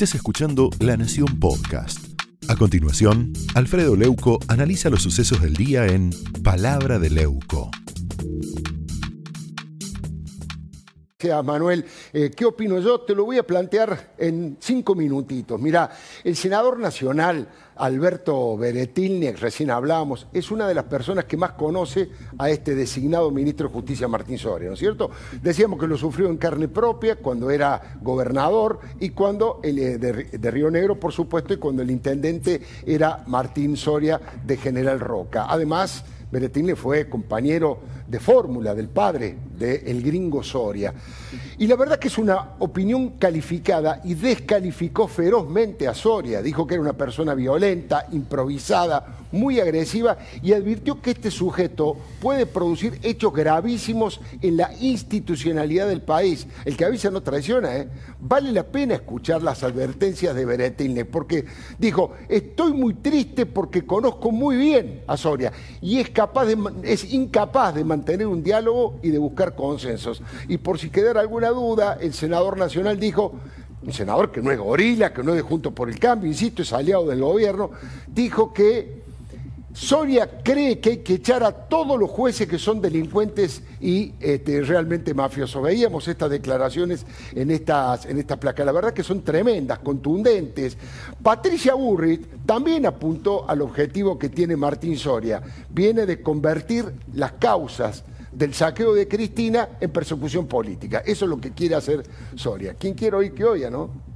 Estás escuchando La Nación Podcast. A continuación, Alfredo Leuco analiza los sucesos del día en Palabra de Leuco. Manuel, eh, ¿qué opino yo? Te lo voy a plantear en cinco minutitos. Mira, el senador nacional Alberto Beretilni, recién hablábamos, es una de las personas que más conoce a este designado ministro de Justicia Martín Soria, ¿no es cierto? Decíamos que lo sufrió en carne propia cuando era gobernador y cuando el, eh, de, Río Negro, por supuesto, y cuando el intendente era Martín Soria de General Roca. Además, Beretilni fue compañero de fórmula del padre de el gringo Soria. Y la verdad que es una opinión calificada y descalificó ferozmente a Soria. Dijo que era una persona violenta, improvisada, muy agresiva y advirtió que este sujeto puede producir hechos gravísimos en la institucionalidad del país. El que avisa no traiciona, ¿eh? Vale la pena escuchar las advertencias de Beretilne, porque dijo, estoy muy triste porque conozco muy bien a Soria y es, de, es incapaz de mantener un diálogo y de buscar consensos. Y por si quedara alguna duda, el senador nacional dijo, un senador que no es gorila, que no es de Junto por el Cambio, insisto, es aliado del gobierno, dijo que Soria cree que hay que echar a todos los jueces que son delincuentes y este, realmente mafiosos. Veíamos estas declaraciones en estas, en estas placas. La verdad que son tremendas, contundentes. Patricia Burrit también apuntó al objetivo que tiene Martín Soria. Viene de convertir las causas del saqueo de Cristina en persecución política. Eso es lo que quiere hacer Soria. ¿Quién quiere oír que oiga, no?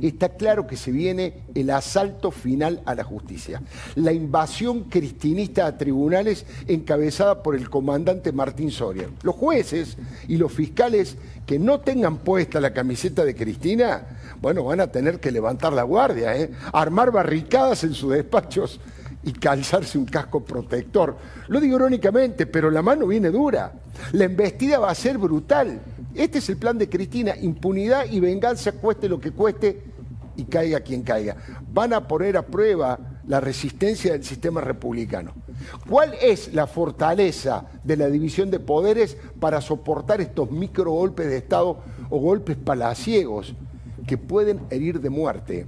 Está claro que se viene el asalto final a la justicia, la invasión cristinista a tribunales encabezada por el comandante Martín Soria. Los jueces y los fiscales que no tengan puesta la camiseta de Cristina, bueno, van a tener que levantar la guardia, ¿eh? armar barricadas en sus despachos y calzarse un casco protector. Lo digo irónicamente, pero la mano viene dura. La embestida va a ser brutal. Este es el plan de Cristina, impunidad y venganza, cueste lo que cueste y caiga quien caiga. Van a poner a prueba la resistencia del sistema republicano. ¿Cuál es la fortaleza de la división de poderes para soportar estos micro golpes de Estado o golpes palaciegos que pueden herir de muerte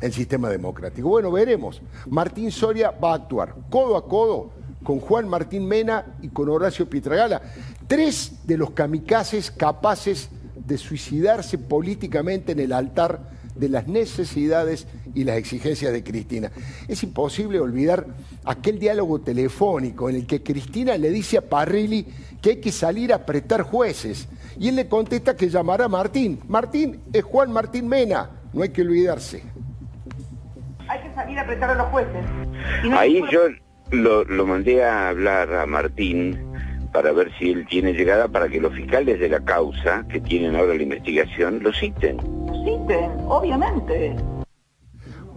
el sistema democrático? Bueno, veremos. Martín Soria va a actuar codo a codo con Juan Martín Mena y con Horacio Pietragala, tres de los kamikazes capaces de suicidarse políticamente en el altar de las necesidades y las exigencias de Cristina. Es imposible olvidar aquel diálogo telefónico en el que Cristina le dice a Parrilli que hay que salir a apretar jueces. Y él le contesta que llamará a Martín. Martín es Juan Martín Mena, no hay que olvidarse. Hay que salir a apretar a los jueces. Ahí yo lo, lo mandé a hablar a Martín para ver si él tiene llegada para que los fiscales de la causa que tienen ahora la investigación lo citen obviamente.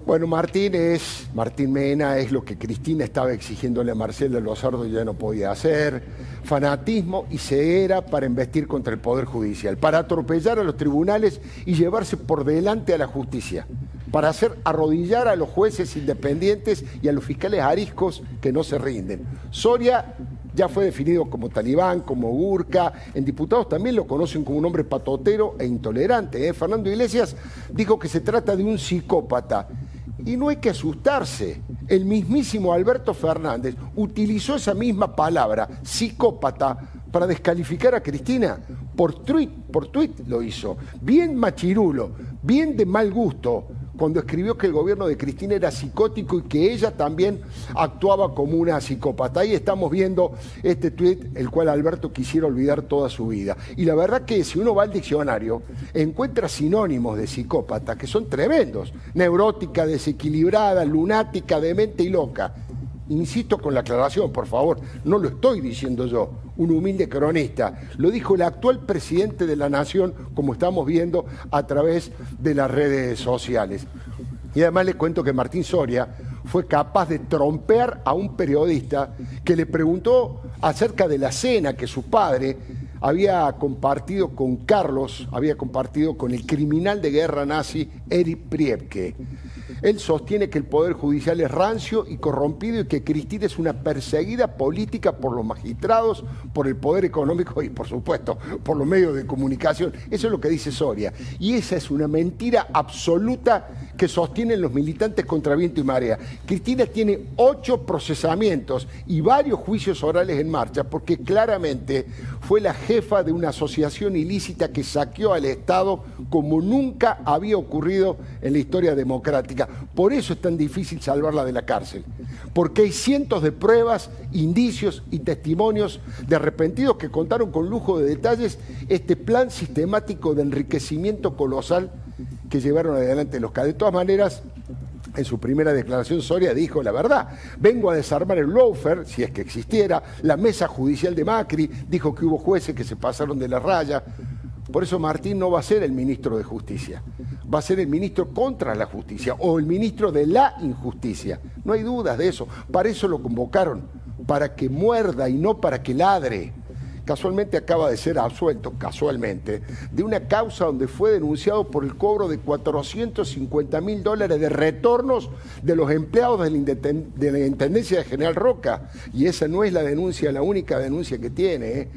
Bueno, Martín es, Martín Mena es lo que Cristina estaba exigiéndole a Marcelo Lozardo y ya no podía hacer. Fanatismo y ceguera para investir contra el Poder Judicial, para atropellar a los tribunales y llevarse por delante a la justicia, para hacer arrodillar a los jueces independientes y a los fiscales ariscos que no se rinden. Soria ya fue definido como talibán, como gurka. En diputados también lo conocen como un hombre patotero e intolerante. ¿eh? Fernando Iglesias dijo que se trata de un psicópata. Y no hay que asustarse. El mismísimo Alberto Fernández utilizó esa misma palabra, psicópata, para descalificar a Cristina. Por tweet, por tweet lo hizo. Bien machirulo, bien de mal gusto cuando escribió que el gobierno de Cristina era psicótico y que ella también actuaba como una psicópata. Ahí estamos viendo este tuit, el cual Alberto quisiera olvidar toda su vida. Y la verdad que si uno va al diccionario, encuentra sinónimos de psicópata que son tremendos. Neurótica, desequilibrada, lunática, demente y loca. Insisto con la aclaración, por favor, no lo estoy diciendo yo, un humilde cronista, lo dijo el actual presidente de la Nación, como estamos viendo a través de las redes sociales. Y además le cuento que Martín Soria fue capaz de trompear a un periodista que le preguntó acerca de la cena que su padre había compartido con Carlos, había compartido con el criminal de guerra nazi Erich Priebke. Él sostiene que el Poder Judicial es rancio y corrompido y que Cristina es una perseguida política por los magistrados, por el Poder Económico y, por supuesto, por los medios de comunicación. Eso es lo que dice Soria. Y esa es una mentira absoluta que sostienen los militantes contra viento y marea. Cristina tiene ocho procesamientos y varios juicios orales en marcha porque claramente fue la jefa de una asociación ilícita que saqueó al Estado como nunca había ocurrido en la historia democrática. Por eso es tan difícil salvarla de la cárcel, porque hay cientos de pruebas, indicios y testimonios de arrepentidos que contaron con lujo de detalles este plan sistemático de enriquecimiento colosal que llevaron adelante los casos. De todas maneras, en su primera declaración Soria dijo la verdad. Vengo a desarmar el lawfare, si es que existiera. La mesa judicial de Macri dijo que hubo jueces que se pasaron de la raya. Por eso Martín no va a ser el ministro de Justicia, va a ser el ministro contra la justicia o el ministro de la injusticia. No hay dudas de eso. Para eso lo convocaron, para que muerda y no para que ladre casualmente acaba de ser absuelto, casualmente, de una causa donde fue denunciado por el cobro de 450 mil dólares de retornos de los empleados de la, Intendencia de General Roca. Y esa no es la denuncia, la única denuncia que tiene. ¿eh?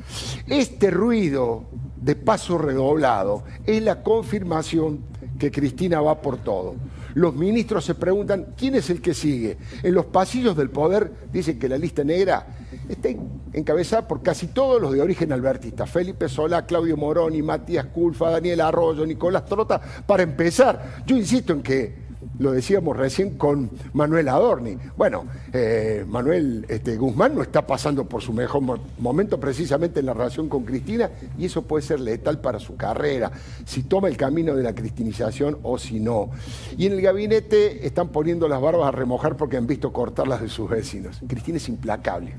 Este ruido de paso redoblado es la confirmación que Cristina va por todo. Los ministros se preguntan quién es el que sigue. En los pasillos del poder dicen que la lista negra está encabezada por casi todos los de origen albertista. Felipe Solá, Claudio Moroni, Matías Culfa, Daniel Arroyo, Nicolás Trota. Para empezar, yo insisto en que lo decíamos recién con Manuel Adorni. Bueno, eh, Manuel este, Guzmán no está pasando por su mejor momento precisamente en la relación con Cristina y eso puede ser letal para su carrera, si toma el camino de la cristinización o si no. Y en el gabinete están poniendo las barbas a remojar porque han visto cortarlas de sus vecinos. Cristina es implacable,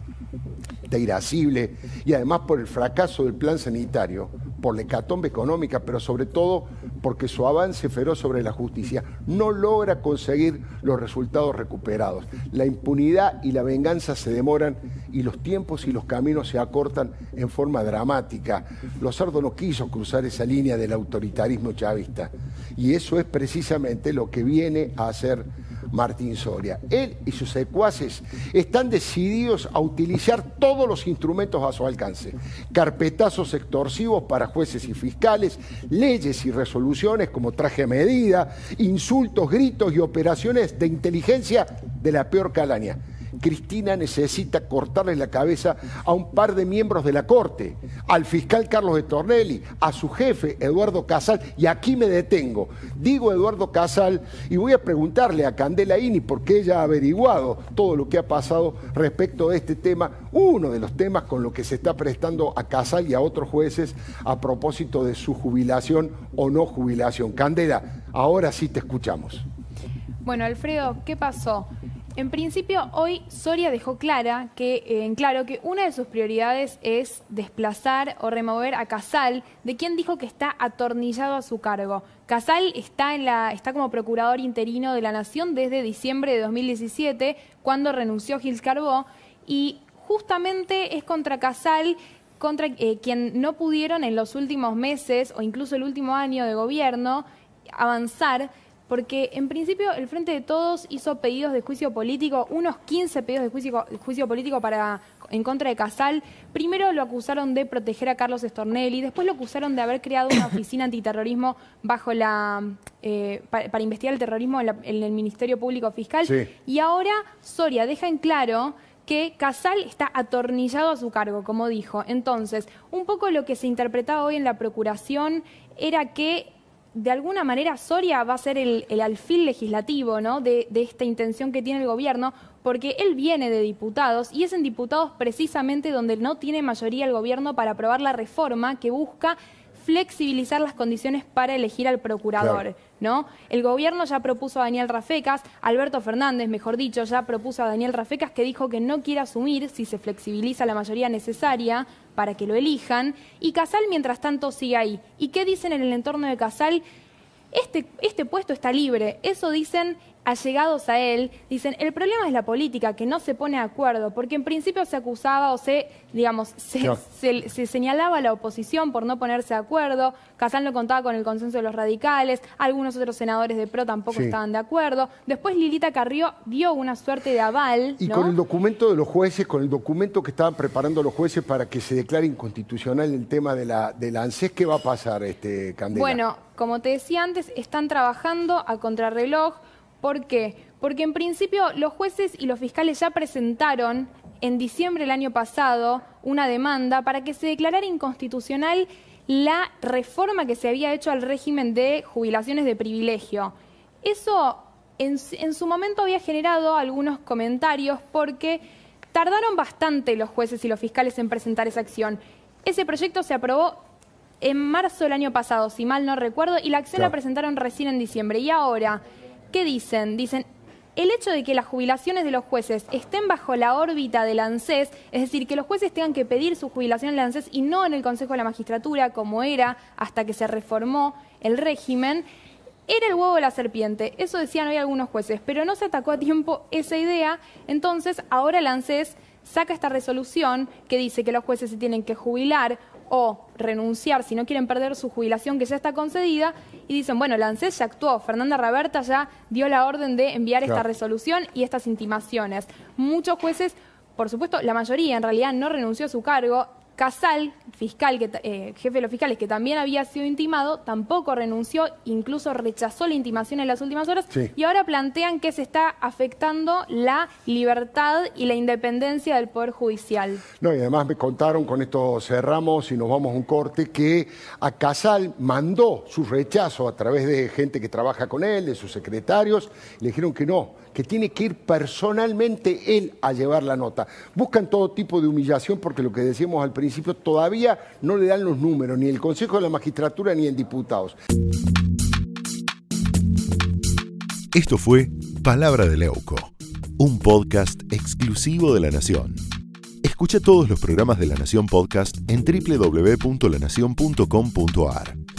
está irascible y además por el fracaso del plan sanitario por la hecatombe económica, pero sobre todo porque su avance feroz sobre la justicia no logra conseguir los resultados recuperados. La impunidad y la venganza se demoran y los tiempos y los caminos se acortan en forma dramática. Lozardo no quiso cruzar esa línea del autoritarismo chavista y eso es precisamente lo que viene a hacer Martín Soria. Él y sus secuaces están decididos a utilizar todos los instrumentos a su alcance. Carpetazos extorsivos para jueces y fiscales, leyes y resoluciones como traje a medida, insultos, gritos y operaciones de inteligencia de la peor calaña. Cristina necesita cortarle la cabeza a un par de miembros de la Corte, al fiscal Carlos de Tornelli, a su jefe Eduardo Casal, y aquí me detengo. Digo Eduardo Casal y voy a preguntarle a Candela Ini, porque ella ha averiguado todo lo que ha pasado respecto a este tema, uno de los temas con lo que se está prestando a Casal y a otros jueces a propósito de su jubilación o no jubilación. Candela, ahora sí te escuchamos. Bueno, Alfredo, ¿qué pasó? En principio, hoy Soria dejó clara que, eh, en claro que una de sus prioridades es desplazar o remover a Casal, de quien dijo que está atornillado a su cargo. Casal está, en la, está como procurador interino de la Nación desde diciembre de 2017, cuando renunció Gil Carbó, y justamente es contra Casal contra eh, quien no pudieron en los últimos meses o incluso el último año de gobierno avanzar porque en principio el Frente de Todos hizo pedidos de juicio político, unos 15 pedidos de juicio, juicio político para, en contra de Casal. Primero lo acusaron de proteger a Carlos Stornelli, después lo acusaron de haber creado una oficina antiterrorismo bajo la eh, para, investigar el terrorismo en, el Ministerio Público Fiscal. Y ahora Soria deja en claro que Casal está atornillado a su cargo, como dijo. Entonces, un poco lo que se interpretaba hoy en la Procuración era que de alguna manera Soria va a ser el, alfil legislativo ¿no? de, esta intención que tiene el gobierno, porque él viene de diputados y es en diputados precisamente donde no tiene mayoría el gobierno para aprobar la reforma que busca flexibilizar las condiciones para elegir al procurador. ¿no? El gobierno ya propuso a Daniel Rafecas, Alberto Fernández, mejor dicho, ya propuso a Daniel Rafecas que dijo que no quiere asumir si se flexibiliza la mayoría necesaria para que lo elijan, y Casal mientras tanto sigue ahí. ¿Y qué dicen en el entorno de Casal? Este, este puesto está libre, eso dicen allegados a él dicen, el problema es la política, que no se pone de acuerdo, porque en principio se acusaba o se, digamos, se, Claro. se- se señalaba a la oposición por no ponerse de acuerdo, Casal no contaba con el consenso de los radicales, algunos otros senadores de PRO tampoco Sí. estaban de acuerdo, después Lilita Carrió dio una suerte de aval, Y ¿no? con el documento de los jueces, con el documento que estaban preparando los jueces para que se declare inconstitucional el tema de la, de la ANSES, ¿qué va a pasar, este, Candela? Bueno, como te decía antes, están trabajando a contrarreloj. ¿Por qué? Porque en principio los jueces y los fiscales ya presentaron en diciembre del año pasado una demanda para que se declarara inconstitucional la reforma que se había hecho al régimen de jubilaciones de privilegio. Eso en, en su momento había generado algunos comentarios porque tardaron bastante los jueces y los fiscales en presentar esa acción. Ese proyecto se aprobó en marzo del año pasado, si mal no recuerdo, y la acción Claro. la presentaron recién en diciembre. Y ahora, ¿qué dicen? Dicen, el hecho de que las jubilaciones de los jueces estén bajo la órbita del ANSES, es decir, que los jueces tengan que pedir su jubilación en el ANSES y no en el Consejo de la Magistratura, como era hasta que se reformó el régimen, era el huevo de la serpiente. Eso decían hoy algunos jueces, pero no se atacó a tiempo esa idea. Entonces, ahora el ANSES saca esta resolución que dice que los jueces se tienen que jubilar o renunciar si no quieren perder su jubilación que ya está concedida y dicen, bueno, ANSES ya actuó, Fernanda Raberta ya dio la orden de enviar esta resolución y estas intimaciones. Muchos jueces, por supuesto, la mayoría en realidad no renunció a su cargo. Casal, fiscal, que, eh, jefe de los fiscales, que también había sido intimado, tampoco renunció, incluso rechazó la intimación en las últimas horas Sí. y ahora plantean que se está afectando la libertad y la independencia del Poder Judicial. No, y además me contaron, con esto cerramos y nos vamos a un corte, que a Casal mandó su rechazo a través de gente que trabaja con él, de sus secretarios, le dijeron que no, que tiene que ir personalmente él a llevar la nota. Buscan todo tipo de humillación porque lo que decíamos al principio, todavía no le dan los números, ni el Consejo de la Magistratura ni en diputados. Esto fue Palabra de Leuco, un podcast exclusivo de La Nación. Escucha todos los programas de La Nación Podcast en www.lanacion.com.ar.